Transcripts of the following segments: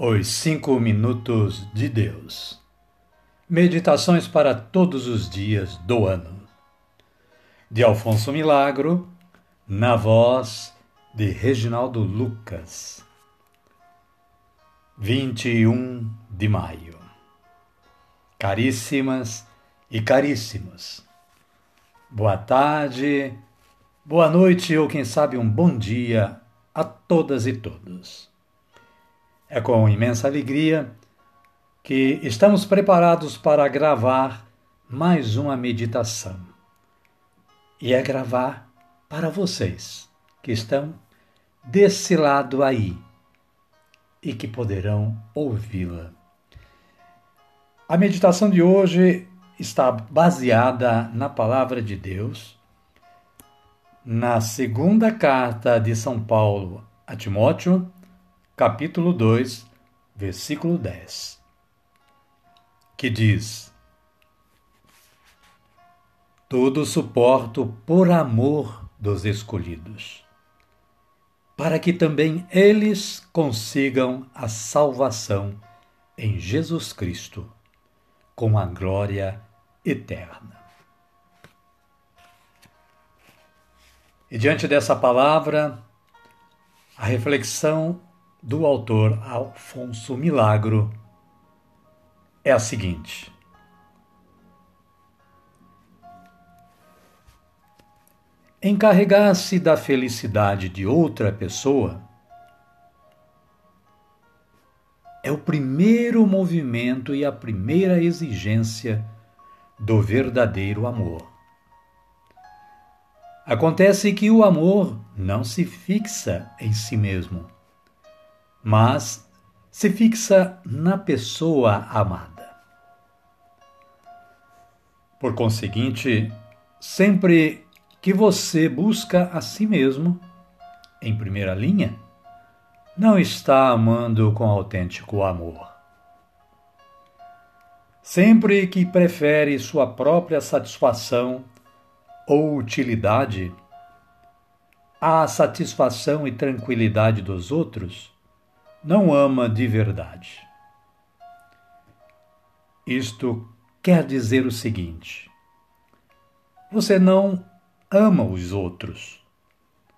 Os Cinco Minutos de Deus. Meditações para todos os dias do ano. De Alfonso Milagro, na voz de Reginaldo Lucas. 21 de maio. Caríssimas e caríssimos. Boa tarde, boa noite ou quem sabe um bom dia a todas e todos. É com imensa alegria que estamos preparados para gravar mais uma meditação. E é gravar para vocês que estão desse lado aí e que poderão ouvi-la. A meditação de hoje está baseada na palavra de Deus, na segunda carta de São Paulo a Timóteo, capítulo 2, versículo 10, que diz: Tudo suporto por amor dos escolhidos, para que também eles consigam a salvação em Jesus Cristo, com a glória eterna. E diante dessa palavra, a reflexão do autor Alfonso Milagro é a seguinte: Encarregar-se da felicidade de outra pessoa é o primeiro movimento e a primeira exigência do verdadeiro amor. Acontece que o amor não se fixa em si mesmo mas se fixa na pessoa amada. Por conseguinte, sempre que você busca a si mesmo, em primeira linha, não está amando com autêntico amor. Sempre que prefere sua própria satisfação ou utilidade à satisfação e tranquilidade dos outros, não ama de verdade. Isto quer dizer o seguinte: você não ama os outros,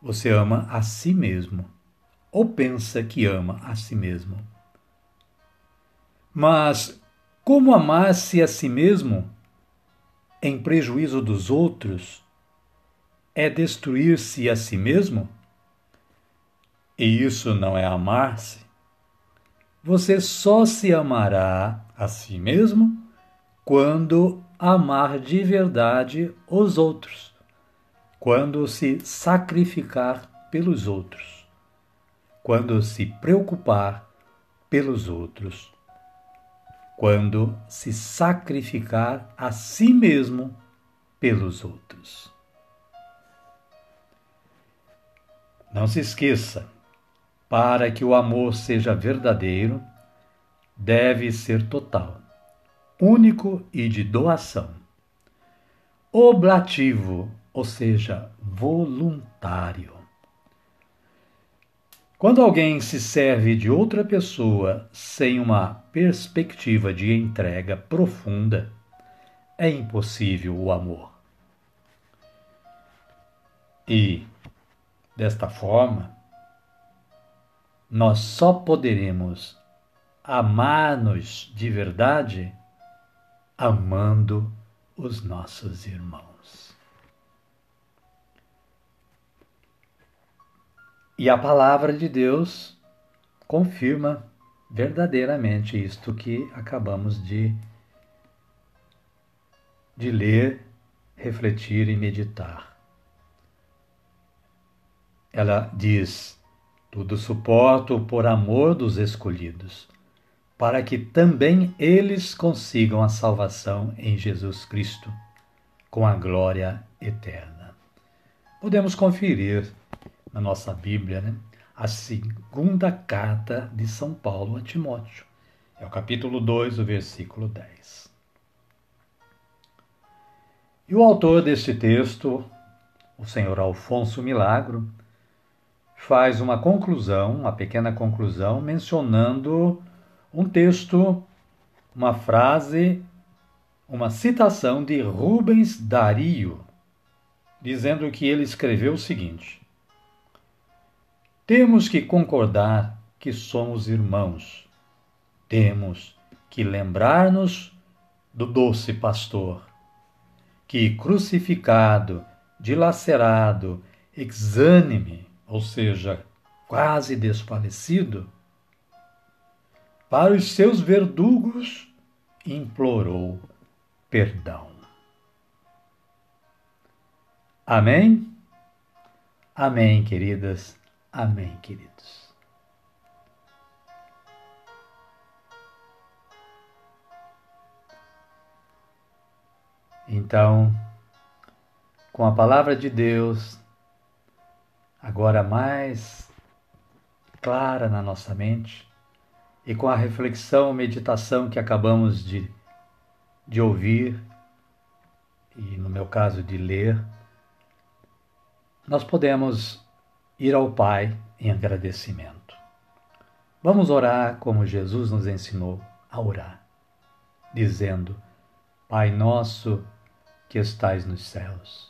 você ama a si mesmo, ou pensa que ama a si mesmo. Mas como amar-se a si mesmo em prejuízo dos outros é destruir-se a si mesmo? E isso não é amar-se? Você só se amará a si mesmo quando amar de verdade os outros, quando se sacrificar pelos outros, quando se preocupar pelos outros, quando se sacrificar a si mesmo pelos outros. Não se esqueça, para que o amor seja verdadeiro, deve ser total, único e de doação. Oblativo, ou seja, voluntário. Quando alguém se serve de outra pessoa sem uma perspectiva de entrega profunda, é impossível o amor. E, desta forma, nós só poderemos amar-nos de verdade amando os nossos irmãos. E a palavra de Deus confirma verdadeiramente isto que acabamos de, de ler, refletir e meditar. Ela diz: tudo suporto por amor dos escolhidos, para que também eles consigam a salvação em Jesus Cristo, com a glória eterna. Podemos conferir na nossa Bíblia né, a segunda carta de São Paulo a Timóteo. É o capítulo 2, o versículo 10. E o autor deste texto, o senhor Alfonso Milagro, faz uma conclusão, uma pequena conclusão, mencionando um texto, uma frase, uma citação de Rubens Dario, dizendo que ele escreveu o seguinte: Temos que concordar que somos irmãos. Temos que lembrar-nos do doce pastor, que crucificado, dilacerado, exânime, ou seja, quase desfalecido, para os seus verdugos implorou perdão. Amém? Amém, queridas. Amém, queridos. Então, com a palavra de Deus, agora mais clara na nossa mente, e com a reflexão, meditação que acabamos de, de ouvir, e no meu caso de ler, nós podemos ir ao Pai em agradecimento. Vamos orar como Jesus nos ensinou a orar, dizendo: Pai nosso que estais nos céus,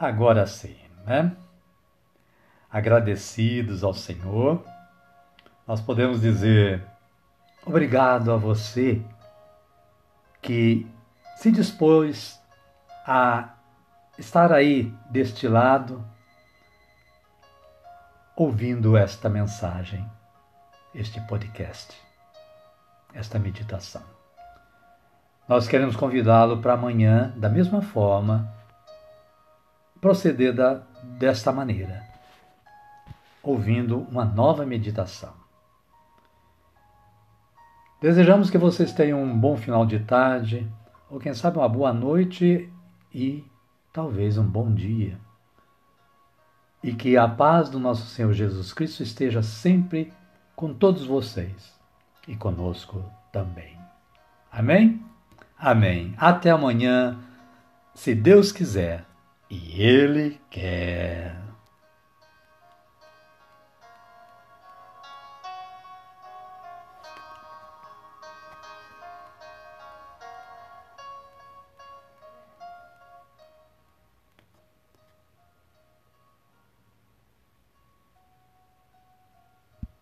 Agora sim, né? Agradecidos ao Senhor, nós podemos dizer obrigado a você que se dispôs a estar aí deste lado, ouvindo esta mensagem, este podcast, esta meditação nós queremos convidá-lo para amanhã, da mesma forma, proceder da, desta maneira, ouvindo uma nova meditação. Desejamos que vocês tenham um bom final de tarde, ou quem sabe uma boa noite e talvez um bom dia. E que a paz do nosso Senhor Jesus Cristo esteja sempre com todos vocês e conosco também. Amém? Amém. Até amanhã, se Deus quiser e Ele quer.